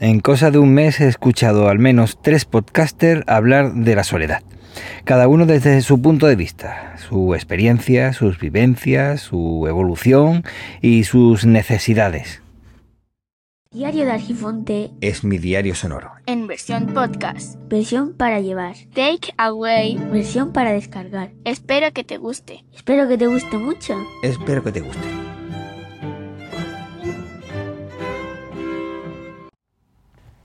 En cosa de un mes he escuchado al menos tres podcasters hablar de la soledad, cada uno desde su punto de vista, su experiencia, sus vivencias, su evolución y sus necesidades. Diario de Argifonte Es mi diario sonoro. en versión podcast. versión para llevar, Take away. versión para descargar. Espero que te guste. Espero que te guste mucho. Espero que te guste.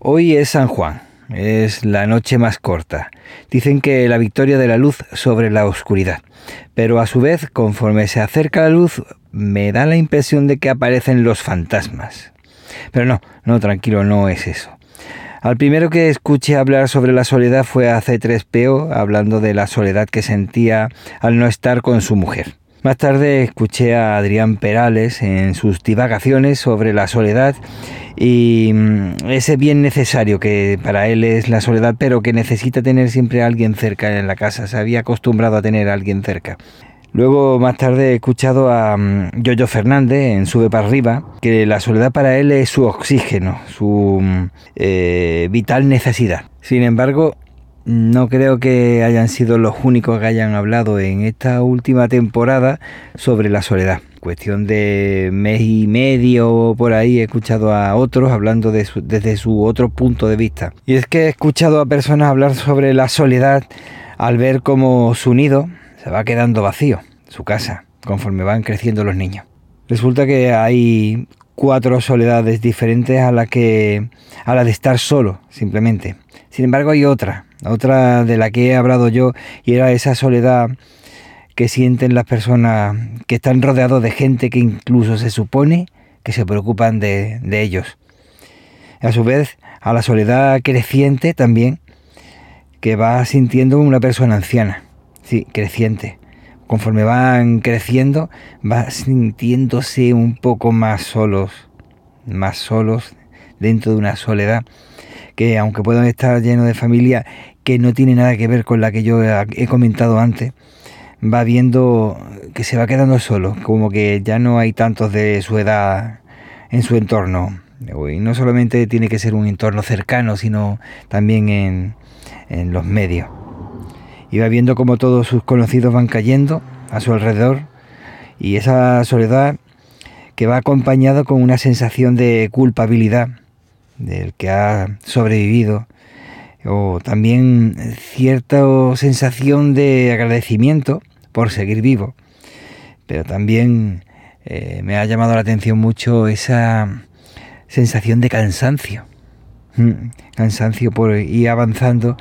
Hoy es San Juan, es la noche más corta. Dicen que la victoria de la luz sobre la oscuridad. Pero a su vez, conforme se acerca la luz, me da la impresión de que aparecen los fantasmas. Pero no, no, tranquilo, no es eso. Al primero que escuché hablar sobre la soledad fue a C3PO, hablando de la soledad que sentía al no estar con su mujer. Más tarde escuché a Adrián Perales en sus divagaciones sobre la soledad y mm, ese bien necesario que para él es la soledad, pero que necesita tener siempre a alguien cerca en la casa. Se había acostumbrado a tener a alguien cerca. Luego, más tarde, he escuchado a mm, Yoyo Fernández en Sube para arriba, que la soledad para él es su oxígeno, su mm, eh, vital necesidad. Sin embargo, no creo que hayan sido los únicos que hayan hablado en esta última temporada sobre la soledad. Cuestión de mes y medio por ahí he escuchado a otros hablando desde su otro punto de vista. Y es que he escuchado a personas hablar sobre la soledad al ver cómo su nido se va quedando vacío, su casa, conforme van creciendo los niños. Resulta que hay cuatro soledades diferentes a la que a la de estar solo, simplemente. Sin embargo, hay otra, otra de la que he hablado yo y era esa soledad que sienten las personas que están rodeados de gente que incluso se supone que se preocupan de, de ellos. A su vez, a la soledad creciente también que va sintiendo una persona anciana, sí, creciente. Conforme van creciendo, va sintiéndose un poco más solos, más solos dentro de una soledad que aunque puedan estar llenos de familia que no tiene nada que ver con la que yo he he comentado antes, va viendo que se va quedando solo, como que ya no hay tantos de su edad en su entorno. Y no solamente tiene que ser un entorno cercano, sino también en, en los medios. Y va viendo como todos sus conocidos van cayendo a su alrededor. Y esa soledad que va acompañado con una sensación de culpabilidad del que ha sobrevivido. O también cierta sensación de agradecimiento por seguir vivo. Pero también eh, me ha llamado la atención mucho esa sensación de cansancio cansancio por ir avanzando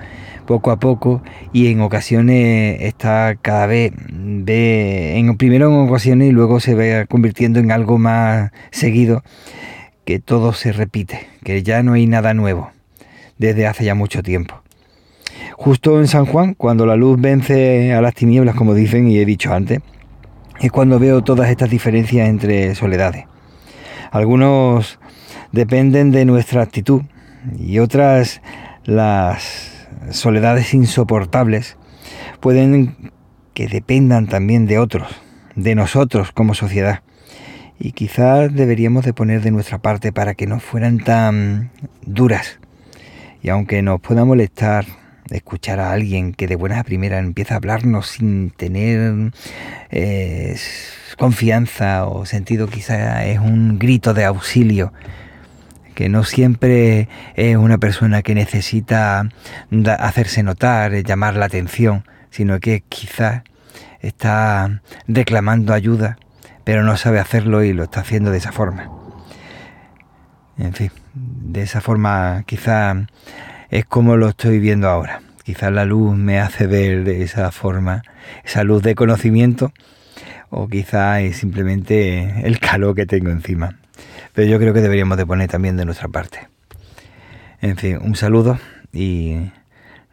poco a poco y en ocasiones está cada vez ve en primero en ocasiones y luego se ve convirtiendo en algo más seguido que todo se repite, que ya no hay nada nuevo desde hace ya mucho tiempo. Justo en San Juan, cuando la luz vence a las tinieblas, como dicen y he dicho antes, es cuando veo todas estas diferencias entre soledades. Algunos dependen de nuestra actitud y otras las soledades insoportables pueden que dependan también de otros, de nosotros como sociedad. Y quizás deberíamos de poner de nuestra parte para que no fueran tan duras. Y aunque nos pueda molestar escuchar a alguien que de buenas a primeras empieza a hablarnos sin tener eh, confianza o sentido, quizás es un grito de auxilio que no siempre es una persona que necesita hacerse notar, eh, llamar la atención, sino que quizás está reclamando ayuda, pero no sabe hacerlo y lo está haciendo de esa forma. En fin, de esa forma quizás es como lo estoy viendo ahora. Quizás la luz me hace ver de esa forma, esa luz de conocimiento, o quizás es simplemente el calor que tengo encima. Pero yo creo que deberíamos de poner también de nuestra parte. En fin, un saludo y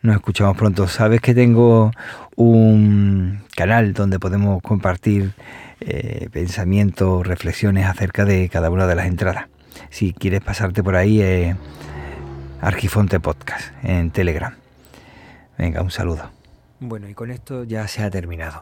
nos escuchamos pronto. Sabes que tengo un canal donde podemos compartir eh, pensamientos, reflexiones acerca de cada una de las entradas. Si quieres pasarte por ahí, eh, Argifonte Podcast en Telegram. Venga, un saludo. Bueno, y con esto ya se ha terminado.